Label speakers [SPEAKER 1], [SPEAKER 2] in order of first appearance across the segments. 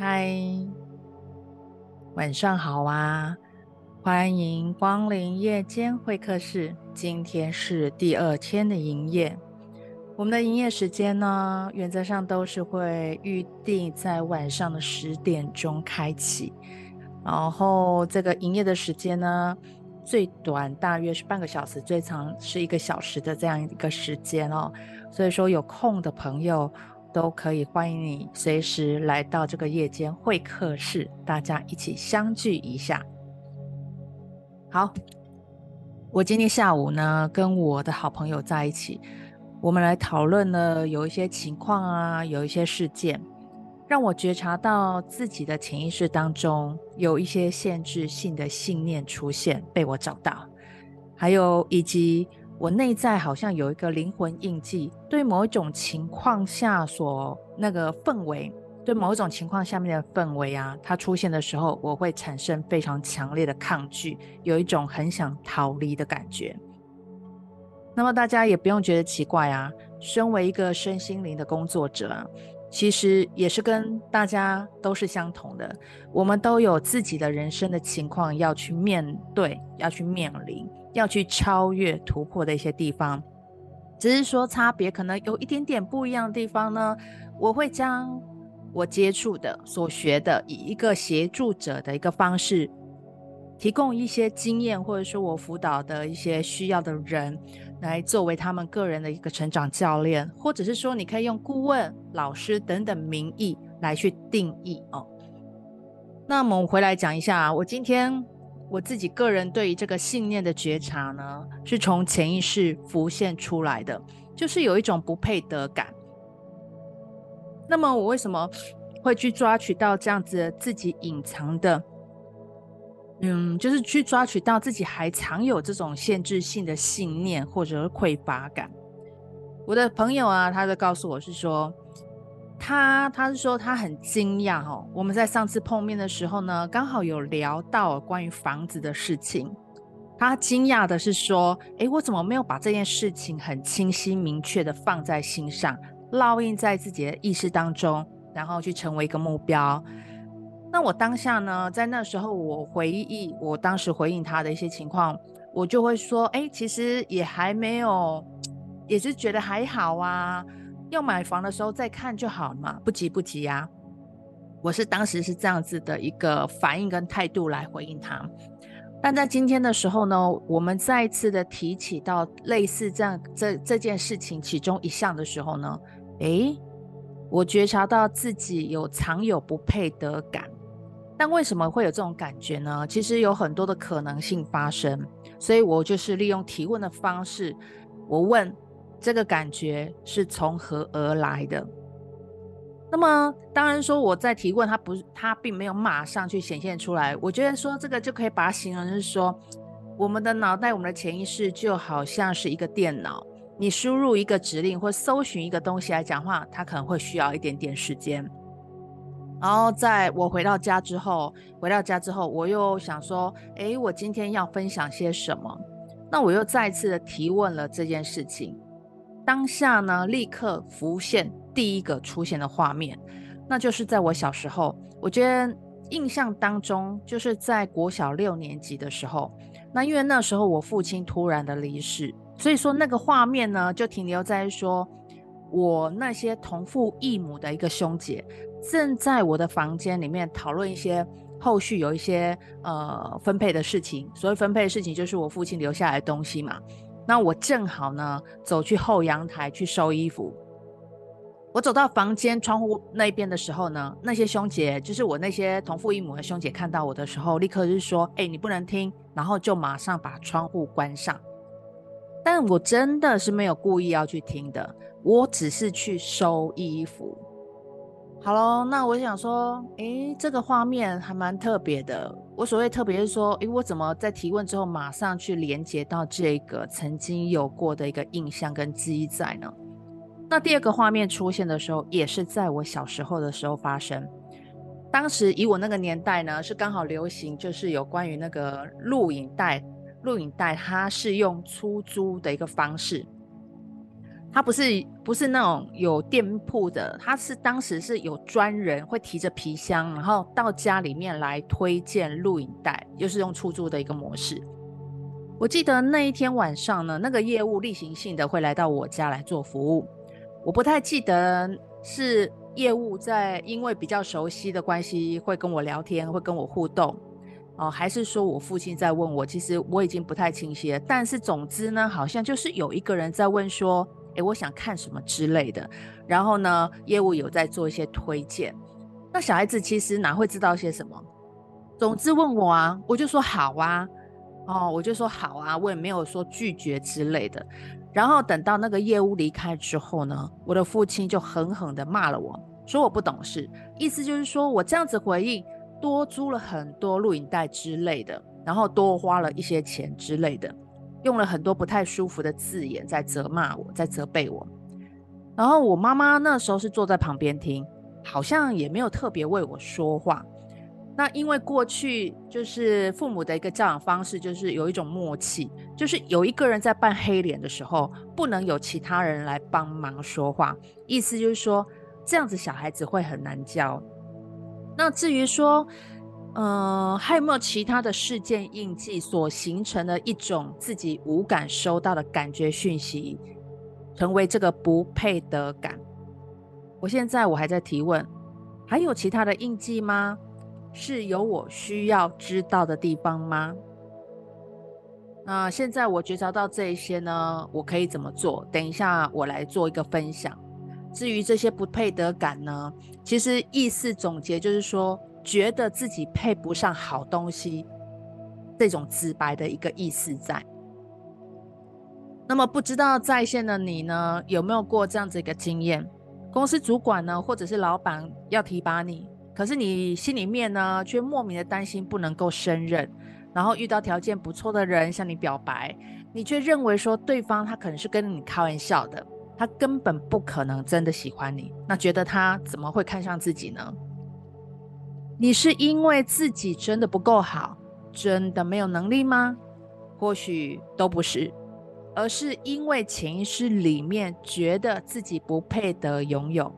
[SPEAKER 1] 嗨，晚上好啊！欢迎光临夜间会客室。今天是第二天的营业。我们的营业时间呢，原则上都是会预定在晚上的十点钟开启。然后这个营业的时间呢，最短大约是半个小时，最长是一个小时的这样一个时间哦。所以说有空的朋友，都可以欢迎你随时来到这个夜间会客室，大家一起相聚一下。好，我今天下午呢，跟我的好朋友在一起，我们来讨论了有一些情况啊，有一些事件，让我觉察到自己的潜意识当中有一些限制性的信念出现，被我找到，还有以及。我内在好像有一个灵魂印记，对某一种情况下所那个氛围，对某一种情况下面的氛围啊，它出现的时候，我会产生非常强烈的抗拒，有一种很想逃离的感觉。那么大家也不用觉得奇怪啊，身为一个身心灵的工作者，其实也是跟大家都是相同的，我们都有自己的人生的情况要去面对，要去面临。要去超越突破的一些地方，只是说差别可能有一点点不一样的地方呢。我会将我接触的、所学的，以一个协助者的一个方式，提供一些经验，或者说我辅导的一些需要的人，来作为他们个人的一个成长教练，或者是说你可以用顾问、老师等等名义来去定义哦。那么我们回来讲一下，我今天。我自己个人对于这个信念的觉察呢，是从潜意识浮现出来的，就是有一种不配得感。那么我为什么会去抓取到这样子自己隐藏的，嗯，就是去抓取到自己还藏有这种限制性的信念或者是匮乏感？我的朋友啊，他就告诉我是说。他他是说他很惊讶哦，我们在上次碰面的时候呢，刚好有聊到关于房子的事情。他惊讶的是说，诶，我怎么没有把这件事情很清晰明确的放在心上，烙印在自己的意识当中，然后去成为一个目标？那我当下呢，在那时候我回忆我当时回应他的一些情况，我就会说，诶，其实也还没有，也是觉得还好啊。要买房的时候再看就好了嘛，不急不急呀、我是当时是这样子的一个反应跟态度来回应他，但在今天的时候呢，我们再一次的提起到类似这样这这件事情其中一项的时候呢，诶，我觉察到自己有藏有不配得感，但为什么会有这种感觉呢？其实有很多的可能性发生，所以我就是利用提问的方式，我问。这个感觉是从何而来的？那么，当然说我在提问，他不是，他并没有马上去显现出来。我觉得说这个就可以把它形容是说，我们的脑袋，我们的潜意识就好像是一个电脑，你输入一个指令或搜寻一个东西来讲话，它可能会需要一点点时间。然后在我回到家之后，回到家之后，我又想说，诶，我今天要分享些什么？那我又再次的提问了这件事情。当下呢，立刻浮现第一个出现的画面，那就是在我小时候，我觉得印象当中，就是在国小六年级的时候。那因为那时候我父亲突然的离世，所以说那个画面呢，就停留在说我那些同父异母的一个兄姐，正在我的房间里面讨论一些后续有一些呃分配的事情。所谓分配的事情，就是我父亲留下来的东西嘛。那我正好呢，走去后阳台去收衣服。我走到房间窗户那边的时候呢，那些兄姐，就是我那些同父异母的兄姐，看到我的时候，立刻就说：“哎、你不能听。”然后就马上把窗户关上。但我真的是没有故意要去听的，我只是去收衣服。好喽，那我想说，诶，这个画面还蛮特别的。我所谓特别是说，诶，我怎么在提问之后马上去连接到这个曾经有过的一个印象跟记忆在呢？那第二个画面出现的时候，也是在我小时候的时候发生。当时以我那个年代呢，是刚好流行，就是有关于那个录影带，录影带它是用出租的一个方式。他不是不是那种有店铺的，他是当时是有专人会提着皮箱，然后到家里面来推荐录影带，就是用出租的一个模式。我记得那一天晚上呢，那个业务例行性的会来到我家来做服务。我不太记得是业务在因为比较熟悉的关系会跟我聊天，会跟我互动，哦，还是说我父亲在问我？其实我已经不太清晰了。但是总之呢，好像就是有一个人在问说：“诶，我想看什么之类的。”然后呢，业务有在做一些推荐。那小孩子其实哪会知道些什么？总之问我啊，我就说好啊。哦，我就说好啊，我也没有说拒绝之类的。然后等到那个业务离开之后呢，我的父亲就狠狠地骂了我，说我不懂事，意思就是说我这样子回应，多租了很多录影带之类的，然后多花了一些钱之类的，用了很多不太舒服的字眼在责骂我，在责备我。然后我妈妈那时候是坐在旁边听，好像也没有特别为我说话。那因为过去就是父母的一个教养方式，就是有一种默契，就是有一个人在扮黑脸的时候，不能有其他人来帮忙说话。意思就是说，这样子小孩子会很难教。那至于说，呃，还有没有其他的事件印记所形成的一种自己无感收到的感觉讯息，成为这个不配得感？我现在我还在提问，还有其他的印记吗？是有我需要知道的地方吗？那现在我觉察到这一些呢，我可以怎么做？等一下我来做一个分享。至于这些不配得感呢，其实意思总结就是说，觉得自己配不上好东西，这种直白的一个意思在。那么不知道在线的你呢，有没有过这样子一个经验？公司主管呢，或者是老板要提拔你。可是你心里面呢，却莫名的担心不能够胜任，然后遇到条件不错的人向你表白，你却认为说对方他可能是跟你开玩笑的，他根本不可能真的喜欢你，那觉得他怎么会看上自己呢？你是因为自己真的不够好，真的没有能力吗？或许都不是，而是因为潜意识里面觉得自己不配得拥有。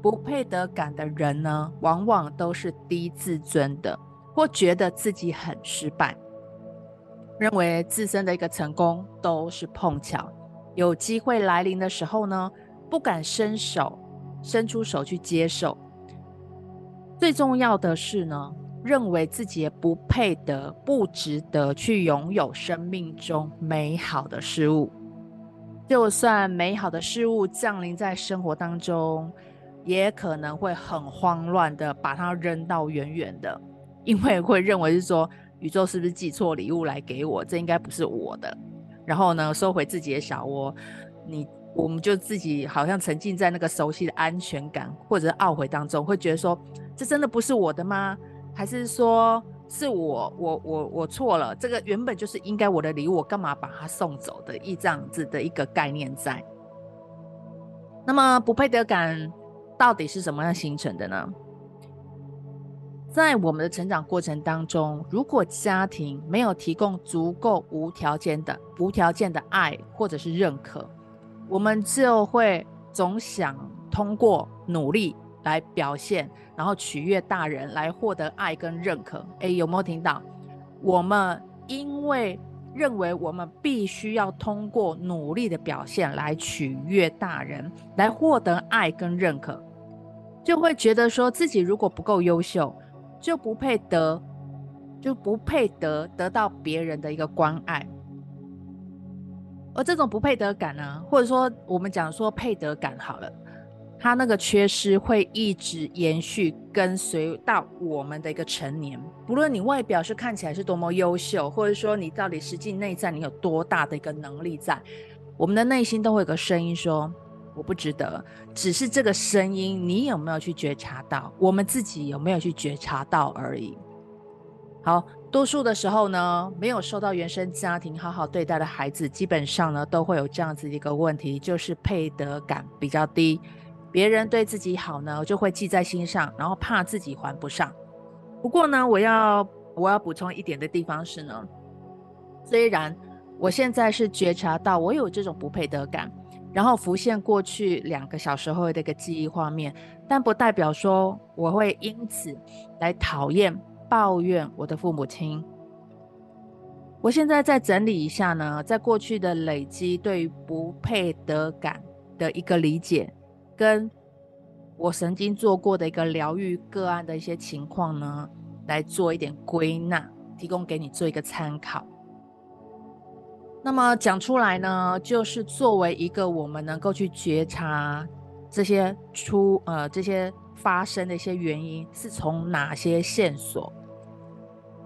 [SPEAKER 1] 不配得感的人呢，往往都是低自尊的，或觉得自己很失败，认为自身的一个成功都是碰巧，有机会来临的时候呢，不敢伸手伸出手去接受。最重要的是呢，认为自己不配得、不值得去拥有生命中美好的事物，就算美好的事物降临在生活当中。也可能会很慌乱的把它扔到远远的，因为会认为是说宇宙是不是寄错礼物来给我，这应该不是我的。然后呢，收回自己的小窝，你我们就自己好像沉浸在那个熟悉的安全感或者懊悔当中，会觉得说这真的不是我的吗？还是说是我我我我错了？这个原本就是应该我的礼物，我干嘛把它送走的？一这样子的一个概念在。那么不配得感。到底是什么样形成的呢？在我们的成长过程当中，如果家庭没有提供足够无条件的、无条件的爱或者是认可，我们就会总想通过努力来表现，然后取悦大人来获得爱跟认可。诶，有没有听到？我们因为认为我们必须要通过努力的表现来取悦大人，来获得爱跟认可，就会觉得说自己如果不够优秀，就不配得，就不配得得到别人的一个关爱。而这种不配得感呢，或者说我们讲说配得感好了。他那个缺失会一直延续跟随到我们的一个成年，不论你外表是看起来是多么优秀，或者说你到底实际内在你有多大的一个能力在，我们的内心都会有个声音说我不值得。只是这个声音你有没有去觉察到？我们自己有没有去觉察到而已。好，多数的时候呢，没有受到原生家庭好好对待的孩子，基本上呢都会有这样子一个问题，就是配得感比较低。别人对自己好呢，就会记在心上，然后怕自己还不上。不过呢，我要我要补充一点的地方是呢，虽然我现在是觉察到我有这种不配得感，然后浮现过去两个小时后的一个记忆画面，但不代表说我会因此来讨厌、抱怨我的父母亲。我现在再整理一下呢，在过去的累积对于不配得感的一个理解，跟我曾经做过的一个疗愈个案的一些情况呢，来做一点归纳，提供给你做一个参考。那么讲出来呢，就是作为一个我们能够去觉察这些出呃这些发生的一些原因是从哪些线索，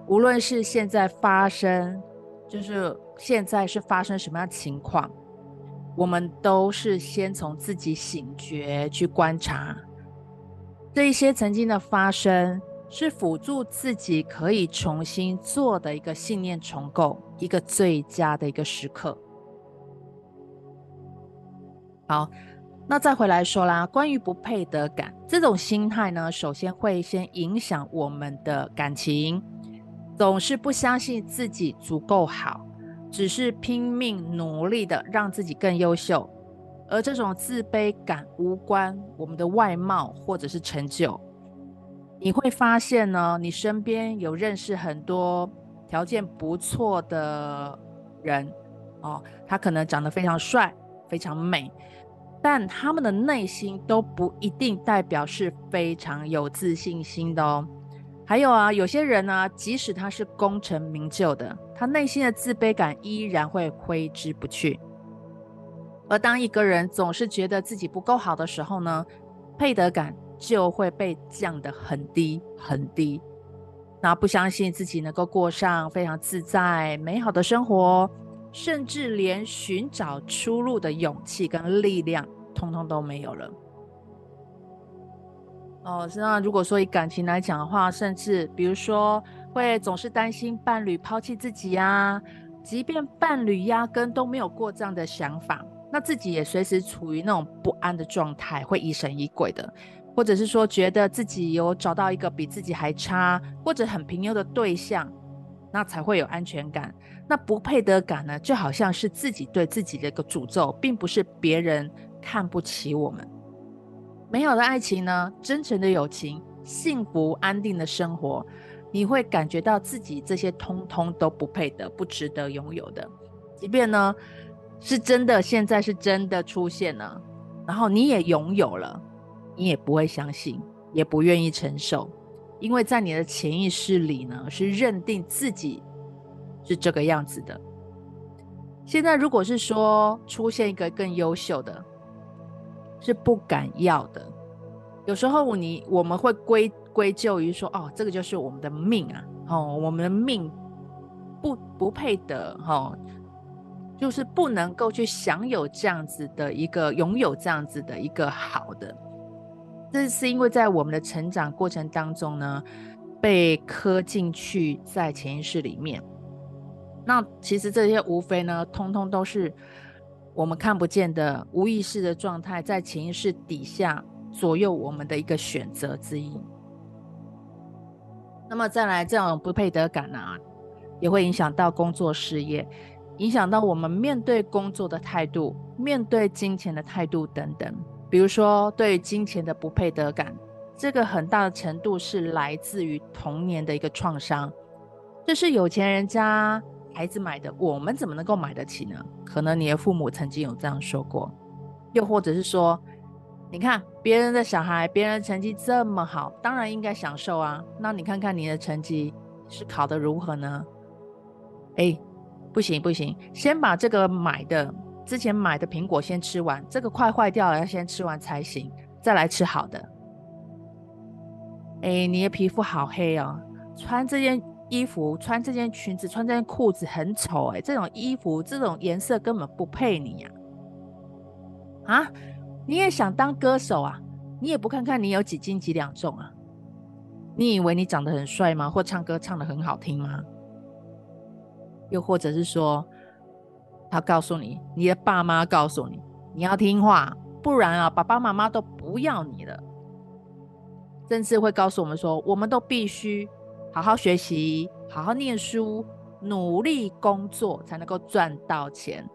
[SPEAKER 1] 无论是现在发生，就是现在是发生什么样情况，我们都是先从自己醒觉去观察这一些曾经的发生。是辅助自己可以重新做的一个信念重构，一个最佳的一个时刻。好，那再回来说啦，关于不配得感这种心态呢，首先会先影响我们的感情，总是不相信自己足够好，只是拼命努力的让自己更优秀，而这种自卑感无关我们的外貌或者是成就。你会发现呢，你身边有认识很多条件不错的人哦，他可能长得非常帅、非常美，但他们的内心都不一定代表是非常有自信心的哦。还有啊，有些人呢，即使他是功成名就的，他内心的自卑感依然会挥之不去。而当一个人总是觉得自己不够好的时候呢，配得感。就会被降得很低很低，那不相信自己能够过上非常自在美好的生活，甚至连寻找出路的勇气跟力量，通通都没有了。哦，那如果说以感情来讲的话，甚至比如说会总是担心伴侣抛弃自己呀，即便伴侣压根都没有过这样的想法，那自己也随时处于那种不安的状态，会疑神疑鬼的。或者是说，觉得自己有找到一个比自己还差或者很平庸的对象，那才会有安全感。那不配得感呢，就好像是自己对自己的一个诅咒，并不是别人看不起我们。美好的爱情呢，真诚的友情，幸福安定的生活，你会感觉到自己这些通通都不配得，不值得拥有的。即便呢，是真的，现在是真的出现了，然后你也拥有了。你也不会相信，也不愿意承受，因为在你的潜意识里呢，是认定自己是这个样子的。现在如果是说出现一个更优秀的，是不敢要的。有时候你我们会归归咎于说，哦，这个就是我们的命啊，哦，我们的命不不配得，哦，就是不能够去享有这样子的一个拥有这样子的一个好的。这是因为在我们的成长过程当中呢，被刻进去在潜意识里面。那其实这些无非呢，通通都是我们看不见的无意识的状态，在潜意识底下左右我们的一个选择之一。那么再来，这种不配得感啊，也会影响到工作事业，影响到我们面对工作的态度，面对金钱的态度等等。比如说，对金钱的不配得感，这个很大的程度是来自于童年的一个创伤。这是有钱人家孩子买的，我们怎么能够买得起呢？可能你的父母曾经有这样说过，又或者是说，你看别人的小孩，别人的成绩这么好，当然应该享受啊。那你看看你的成绩是考得如何呢？哎，不行不行，先把这个买的。之前买的苹果先吃完，这个快坏掉了，要先吃完才行，再来吃好的。哎，你的皮肤好黑哦，穿这件衣服、穿这件裙子、穿这件裤子很丑哎，这种衣服、这种颜色根本不配你呀！啊，你也想当歌手啊？你也不看看你有几斤几两重啊？你以为你长得很帅吗？或唱歌唱得很好听吗？又或者是说，他告诉你，你的爸妈告诉你，你要听话，不然啊，爸爸妈妈都不要你了。甚至会告诉我们说，我们都必须好好学习，好好念书，努力工作，才能够赚到钱。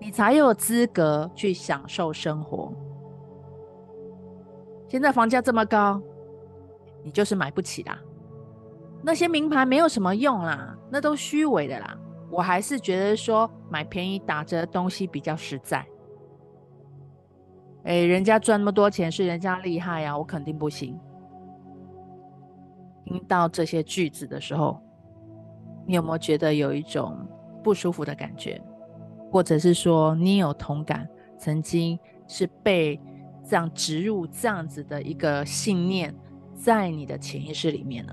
[SPEAKER 1] 你才有资格去享受生活。现在房价这么高，你就是买不起啦。那些名牌没有什么用啦，那都虚伪的啦。我还是觉得说买便宜打折的东西比较实在。哎，人家赚那么多钱是人家厉害呀，我肯定不行。听到这些句子的时候，你有没有觉得有一种不舒服的感觉？或者是说你有同感，曾经是被这样植入这样子的一个信念在你的潜意识里面呢？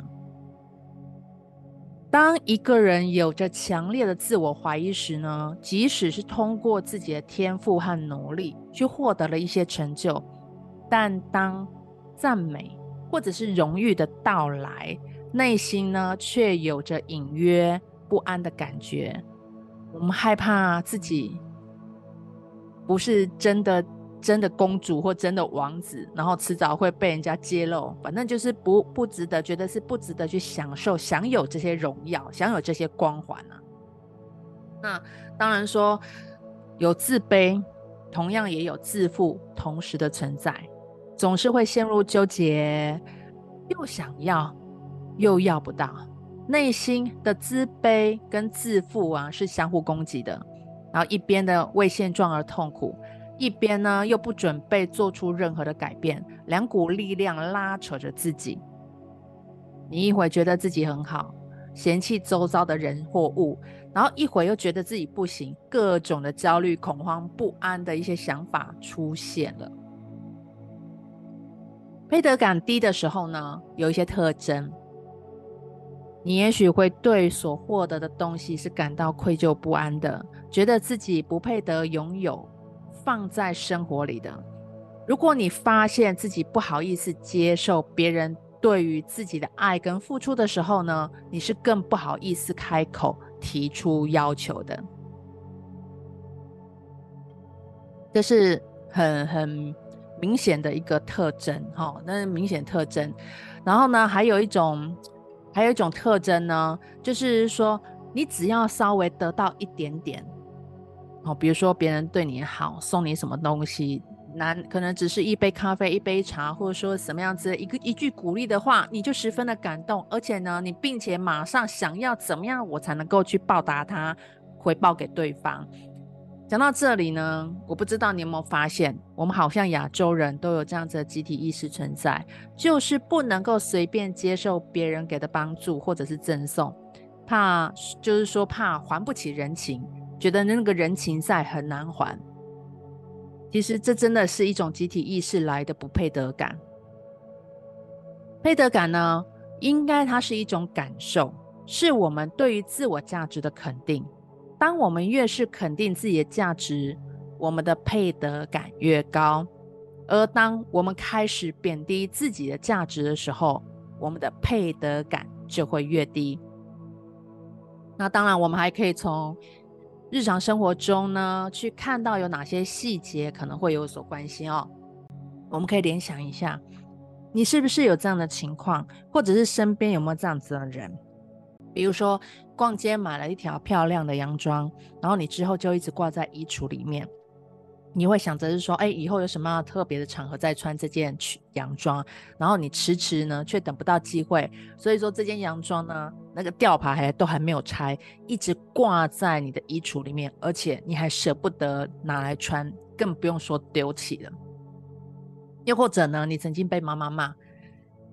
[SPEAKER 1] 当一个人有着强烈的自我怀疑时呢，即使是通过自己的天赋和努力去获得了一些成就，但当赞美或者是荣誉的到来，内心呢却有着隐约不安的感觉。我们害怕自己不是真的真的公主或真的王子，然后迟早会被人家揭露。反正就是不不值得，觉得是不值得去享受、享有这些荣耀、享有这些光环啊。那当然说有自卑，同样也有自负，同时的存在。总是会陷入纠结，又想要，又要不到，内心的自卑跟自负啊是相互攻击的。然后一边的为现状而痛苦，一边呢又不准备做出任何的改变，两股力量拉扯着自己。你一会觉得自己很好，嫌弃周遭的人或物，然后一会又觉得自己不行，各种的焦虑、恐慌、不安的一些想法出现了。配得感低的时候呢，有一些特征，你也许会对所获得的东西是感到愧疚不安的，觉得自己不配得拥有放在生活里的。如果你发现自己不好意思接受别人对于自己的爱跟付出的时候呢，你是更不好意思开口提出要求的。这是很很。明显的一个特征，哈，那是明显特征。然后呢，还有一种，还有一种特征呢，就是说，你只要稍微得到一点点，哦，比如说别人对你好，送你什么东西，难可能只是一杯咖啡、一杯茶，或者说什么样子一个一句鼓励的话，你就十分的感动，而且呢，你并且马上想要怎么样，我才能够去报答他，回报给对方。讲到这里呢，我不知道你有没有发现，我们好像亚洲人都有这样子的集体意识存在，就是不能够随便接受别人给的帮助或者是赠送，怕就是说怕还不起人情，觉得那个人情债很难还。其实这真的是一种集体意识来的不配得感。配得感呢，应该它是一种感受，是我们对于自我价值的肯定。当我们越是肯定自己的价值，我们的配得感越高；而当我们开始贬低自己的价值的时候，我们的配得感就会越低。那当然，我们还可以从日常生活中呢，去看到有哪些细节可能会有所关心哦。我们可以联想一下，你是不是有这样的情况，或者是身边有没有这样子的人？比如说，逛街买了一条漂亮的洋装，然后你之后就一直挂在衣橱里面。你会想着是说，哎，以后有什么特别的场合再穿这件洋装，然后你迟迟呢却等不到机会，所以说这件洋装呢，那个吊牌还都还没有拆，一直挂在你的衣橱里面，而且你还舍不得拿来穿，更不用说丢弃了。又或者呢，你曾经被妈妈骂。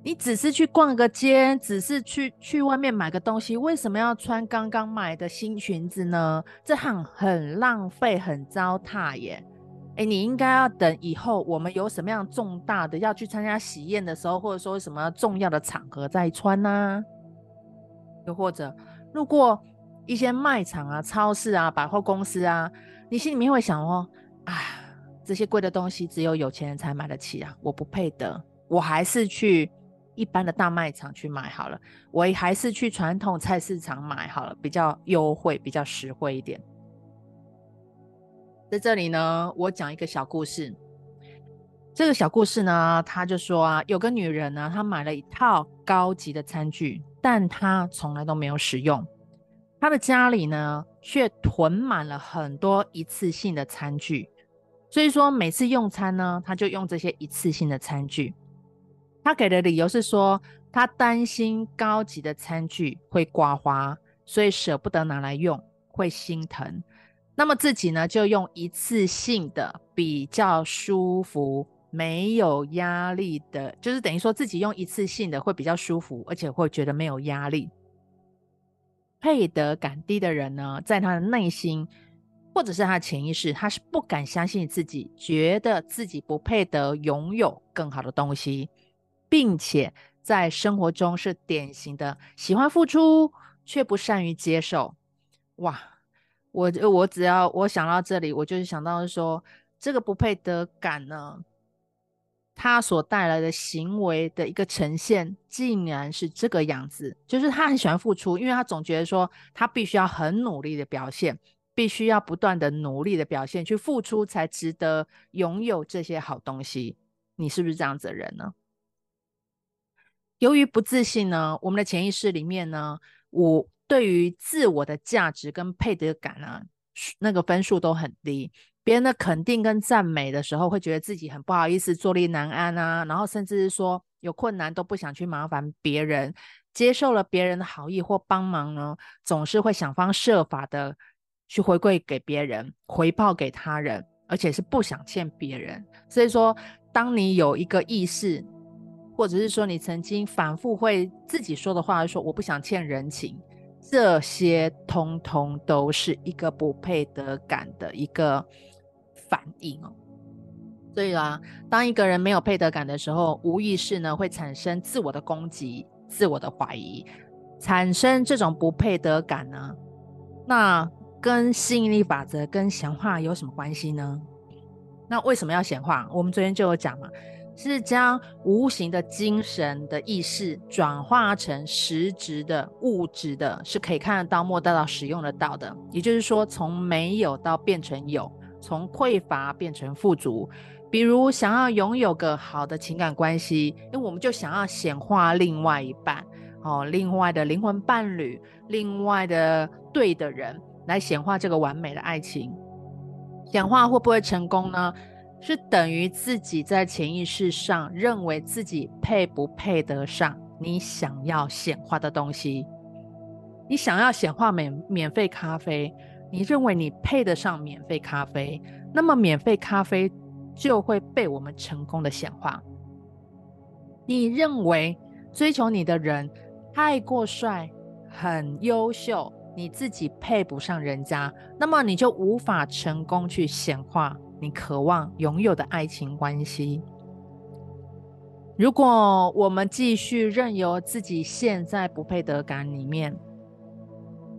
[SPEAKER 1] 你只是去逛个街，只是去去外面买个东西，为什么要穿刚刚买的新裙子呢？这很很浪费，很糟蹋耶！诶，你应该要等以后我们有什么样重大的要去参加喜宴的时候，或者说什么重要的场合再穿呢、啊？又或者路过一些卖场啊、超市啊、百货公司啊，你心里面会想哦，啊，这些贵的东西只有有钱人才买得起啊，我不配得，我还是去。一般的大卖场去买好了，我还是去传统菜市场买好了，比较优惠，比较实惠一点。在这里呢，我讲一个小故事。这个小故事呢，他就说啊，有个女人呢，她买了一套高级的餐具，但他从来都没有使用。他的家里呢，却囤满了很多一次性的餐具。所以说，每次用餐呢，他就用这些一次性的餐具。他给的理由是说，他担心高级的餐具会刮花，所以舍不得拿来用，会心疼。那么自己呢，就用一次性的比较舒服、没有压力的，就是等于说自己用一次性的会比较舒服，而且会觉得没有压力。配得感低的人呢，在他的内心或者是他的潜意识，他是不敢相信自己，觉得自己不配得拥有更好的东西，并且在生活中是典型的喜欢付出却不善于接受。哇！我我只要我想到这里，我就是想到说，这个不配得感呢，他所带来的行为的一个呈现，竟然是这个样子，就是他很喜欢付出，因为他总觉得说他必须要很努力的表现，必须要不断的努力的表现，去付出才值得拥有这些好东西。你是不是这样子的人呢？由于不自信呢，我们的潜意识里面呢，我。对于自我的价值跟配得感啊，那个分数都很低。别人的肯定跟赞美的时候，会觉得自己很不好意思，坐立难安啊。然后甚至是说有困难都不想去麻烦别人，接受了别人的好意或帮忙呢，总是会想方设法的去回馈给别人，回报给他人，而且是不想欠别人。所以说，当你有一个意识，或者是说你曾经反复会自己说的话，说我不想欠人情。这些通通都是一个不配得感的一个反应哦。所以啦，当一个人没有配得感的时候，无意识呢会产生自我的攻击、自我的怀疑，产生这种不配得感呢，那跟吸引力法则跟显化有什么关系呢？那为什么要显化？我们昨天就有讲嘛。是将无形的精神的意识转化成实质的物质的，是可以看得到、摸得到、使用得到的。也就是说，从没有到变成有，从匮乏变成富足。比如想要拥有个好的情感关系，因为我们就想要显化另外一半，哦，另外的灵魂伴侣，另外的对的人，来显化这个完美的爱情。显化会不会成功呢？是等于自己在潜意识上认为自己配不配得上你想要显化的东西。你想要显化免免费咖啡，你认为你配得上免费咖啡，那么免费咖啡就会被我们成功的显化。你认为追求你的人太过帅、很优秀，你自己配不上人家，那么你就无法成功去显化。你渴望拥有的爱情关系，如果我们继续任由自己陷在不配得感里面，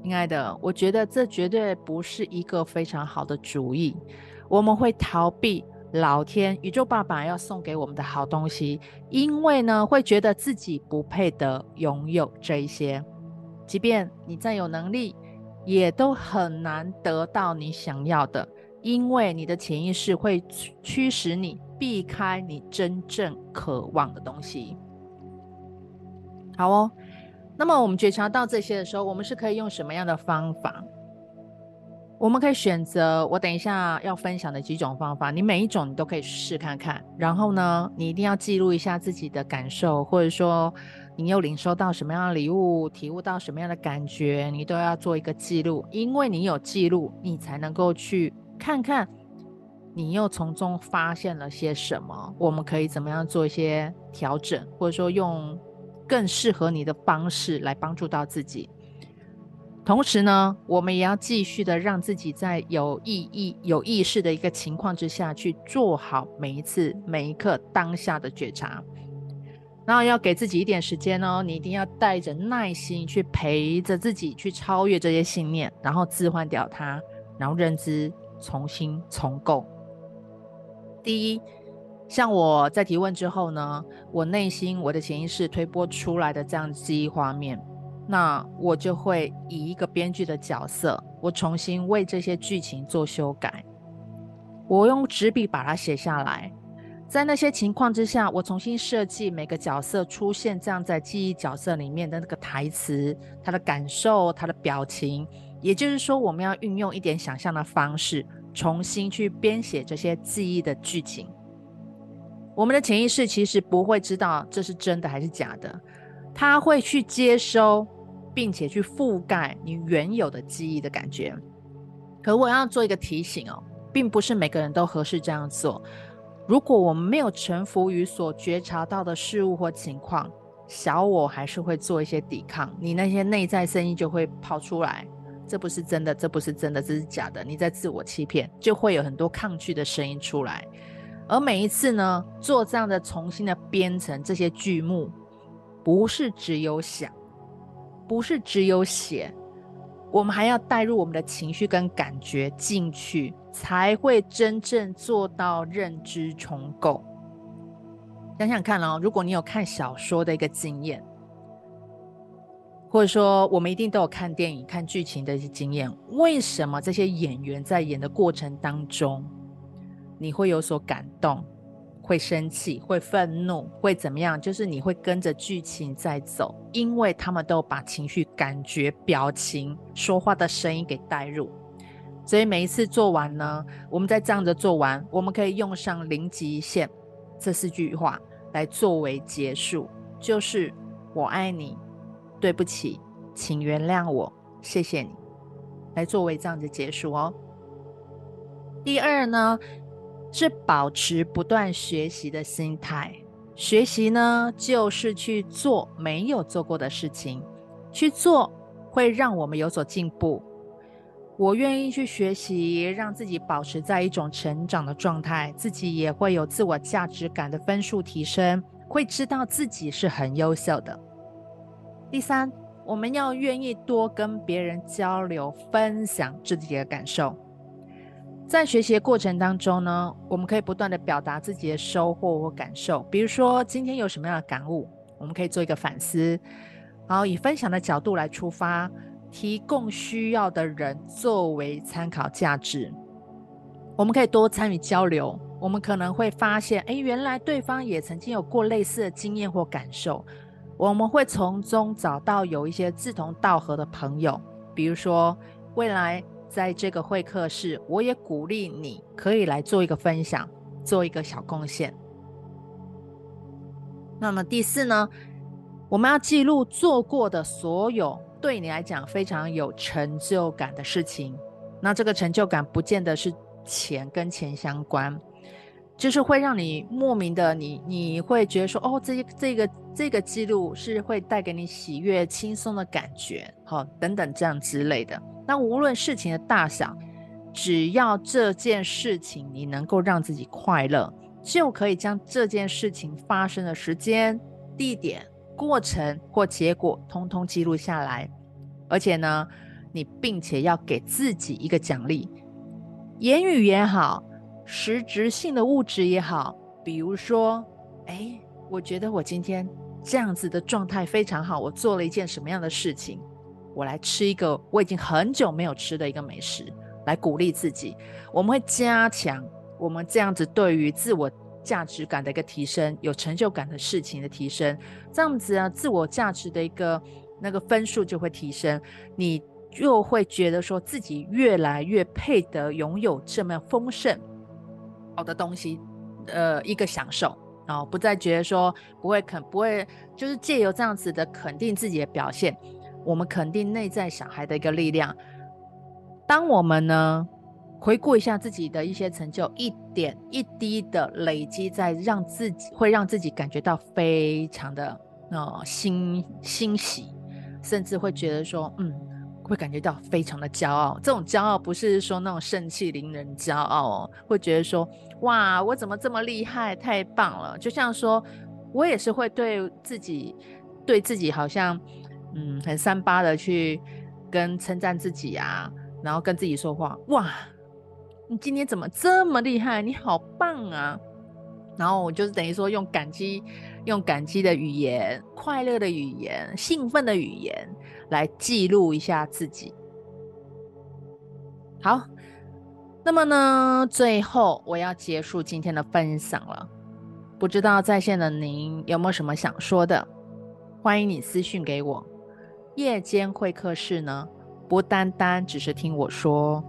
[SPEAKER 1] 亲爱的，我觉得这绝对不是一个非常好的主意。我们会逃避老天、宇宙爸爸要送给我们的好东西，因为呢，会觉得自己不配得拥有这一些，即便你再有能力，也都很难得到你想要的。因为你的潜意识会驱使你避开你真正渴望的东西。好哦，那么我们觉察到这些的时候，我们是可以用什么样的方法？我们可以选择我等一下要分享的几种方法，你每一种你都可以试看看。然后呢，你一定要记录一下自己的感受，或者说你又领受到什么样的礼物，体悟到什么样的感觉，你都要做一个记录。因为你有记录，你才能够去。看看你又从中发现了些什么？我们可以怎么样做一些调整，或者说用更适合你的方式来帮助到自己。同时呢，我们也要继续的让自己在有意义、有意识的一个情况之下去做好每一次、每一刻当下的觉察。然后要给自己一点时间哦，你一定要带着耐心去陪着自己去超越这些信念，然后置换掉它，然后认知。重新重构。第一，像我在提问之后呢，我内心我的潜意识推播出来的这样记忆画面，那我就会以一个编剧的角色，我重新为这些剧情做修改。我用纸笔把它写下来，在那些情况之下，我重新设计每个角色出现这样在记忆角色里面的那个台词，他的感受，他的表情。也就是说，我们要运用一点想象的方式，重新去编写这些记忆的剧情。我们的潜意识其实不会知道这是真的还是假的，它会去接收，并且去覆盖你原有的记忆的感觉。可我要做一个提醒哦，并不是每个人都合适这样做。如果我们没有臣服于所觉察到的事物或情况，小我还是会做一些抵抗，你那些内在声音就会跑出来。这不是真的，这不是真的，这是假的。你在自我欺骗，就会有很多抗拒的声音出来。而每一次呢，做这样的重新的编程，这些剧目，不是只有想，不是只有写，我们还要带入我们的情绪跟感觉进去，才会真正做到认知重构。想想看哦，如果你有看小说的一个经验。或者说，我们一定都有看电影、看剧情的一些经验。为什么这些演员在演的过程当中，你会有所感动，会生气，会愤怒，会怎么样？就是你会跟着剧情在走，因为他们都把情绪、感觉、表情、说话的声音给带入。所以每一次做完呢，我们在这样子做完，我们可以用上“零极限”这四句话来作为结束，就是“我爱你”。对不起，请原谅我，谢谢你，来作为这样子结束哦。第二呢，是保持不断学习的心态。学习呢，就是去做没有做过的事情，去做会让我们有所进步。我愿意去学习，让自己保持在一种成长的状态，自己也会有自我价值感的分数提升，会知道自己是很优秀的。第三，我们要愿意多跟别人交流、分享自己的感受。在学习的过程当中呢，我们可以不断地表达自己的收获或感受。比如说，今天有什么样的感悟，我们可以做一个反思，然后以分享的角度来出发，提供需要的人作为参考价值。我们可以多参与交流，我们可能会发现，哎，原来对方也曾经有过类似的经验或感受。我们会从中找到有一些志同道合的朋友，比如说未来在这个会客室，我也鼓励你可以来做一个分享，做一个小贡献。那么第四呢，我们要记录做过的所有对你来讲非常有成就感的事情。那这个成就感不见得是钱跟钱相关。就是会让你莫名的你，你会觉得说，哦，这这个这个记录是会带给你喜悦、轻松的感觉，好、等等这样之类的。那无论事情的大小，只要这件事情你能够让自己快乐，就可以将这件事情发生的时间、地点、过程或结果，通通记录下来。而且呢，你并且要给自己一个奖励，言语也好。实质性的物质也好，比如说，哎，我觉得我今天这样子的状态非常好，我做了一件什么样的事情？我来吃一个我已经很久没有吃的一个美食，来鼓励自己。我们会加强我们这样子对于自我价值感的一个提升，有成就感的事情的提升，这样子啊，自我价值的一个那个分数就会提升，你就会觉得说自己越来越配得拥有这么丰盛。好的东西，呃，一个享受，然后不再觉得说不会肯不会，就是借由这样子的肯定自己的表现，我们肯定内在小孩的一个力量。当我们呢回顾一下自己的一些成就，一点一滴的累积，在让自己会让自己感觉到非常的呃欣欣喜，甚至会觉得说嗯。会感觉到非常的骄傲，这种骄傲不是说那种盛气凌人骄傲哦，会觉得说哇，我怎么这么厉害，太棒了。就像说，我也是会对自己，对自己好像嗯很三八的去跟称赞自己啊，然后跟自己说话，哇，你今天怎么这么厉害？你好棒啊！然后我就是等于说用感激。用感激的语言、快乐的语言、兴奋的语言来记录一下自己。好，那么呢，最后我要结束今天的分享了。不知道在线的您有没有什么想说的？欢迎你私讯给我。夜间会客室呢，不单单只是听我说。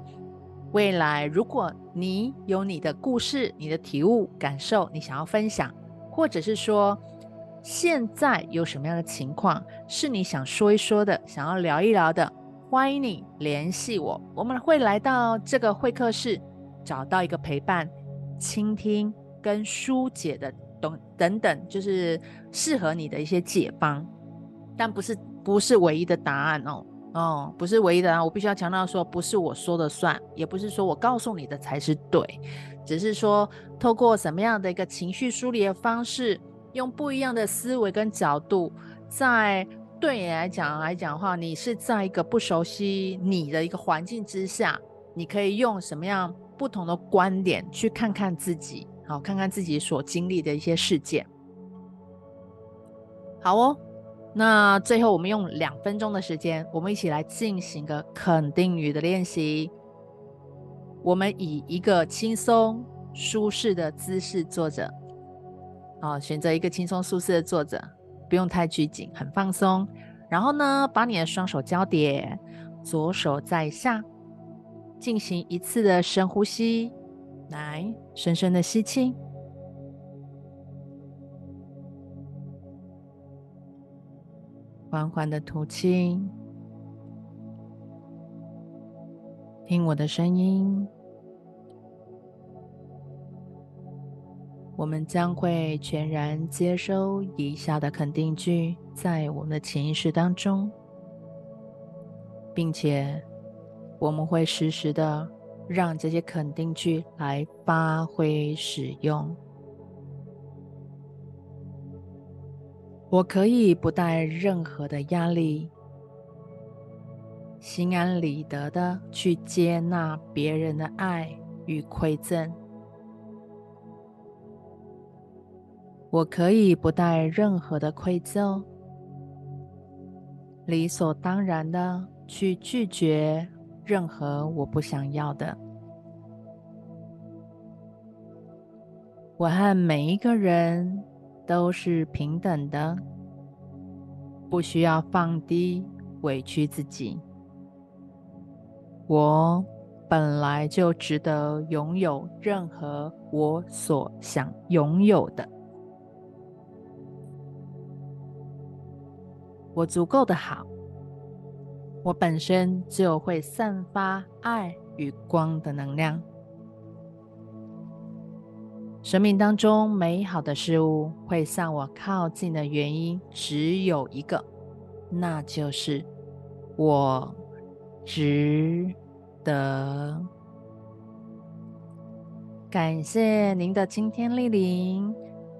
[SPEAKER 1] 未来，如果你有你的故事、你的体悟、感受，你想要分享，或者是说现在有什么样的情况是你想说一说的，想要聊一聊的，欢迎你联系我。我们会来到这个会客室，找到一个陪伴、倾听跟疏解的等等等，就是适合你的一些解方，但不是不是唯一的答案哦。哦，不是唯一的啊！我必须要强调说，不是我说的算，也不是说我告诉你的才是对，只是说透过什么样的一个情绪梳理的方式，用不一样的思维跟角度，在对你来讲来讲的话，你是在一个不熟悉你的一个环境之下，你可以用什么样不同的观点去看看自己，好，看看自己所经历的一些事件。好哦。那最后，我们用两分钟的时间，我们一起来进行个肯定语的练习。我们以一个轻松舒适的姿势坐着，啊，选择一个轻松舒适的坐着，不用太拘谨，很放松。然后呢，把你的双手交叠，左手在下，进行一次的深呼吸，来，深深的吸气。缓缓的吐气，听我的声音。我们将会全然接收以下的肯定句，在我们的潜意识当中，并且我们会实时的让这些肯定句来发挥使用。我可以不带任何的压力，心安理得的去接纳别人的爱与馈赠。我可以不带任何的愧疚，理所当然的去拒绝任何我不想要的。我和每一个人。都是平等的，不需要放低、委屈自己。我本来就值得拥有任何我所想拥有的。我足够的好，我本身就会散发爱与光的能量。生命当中美好的事物会向我靠近的原因只有一个，那就是我值得。感谢您的今天莅临，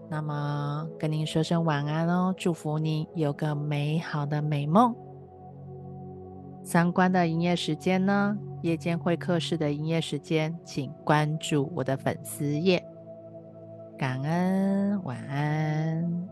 [SPEAKER 1] 那么跟您说声晚安哦，祝福你有个美好的美梦。相关的营业时间呢，夜间会客室的营业时间，请关注我的粉丝页。感恩晚安。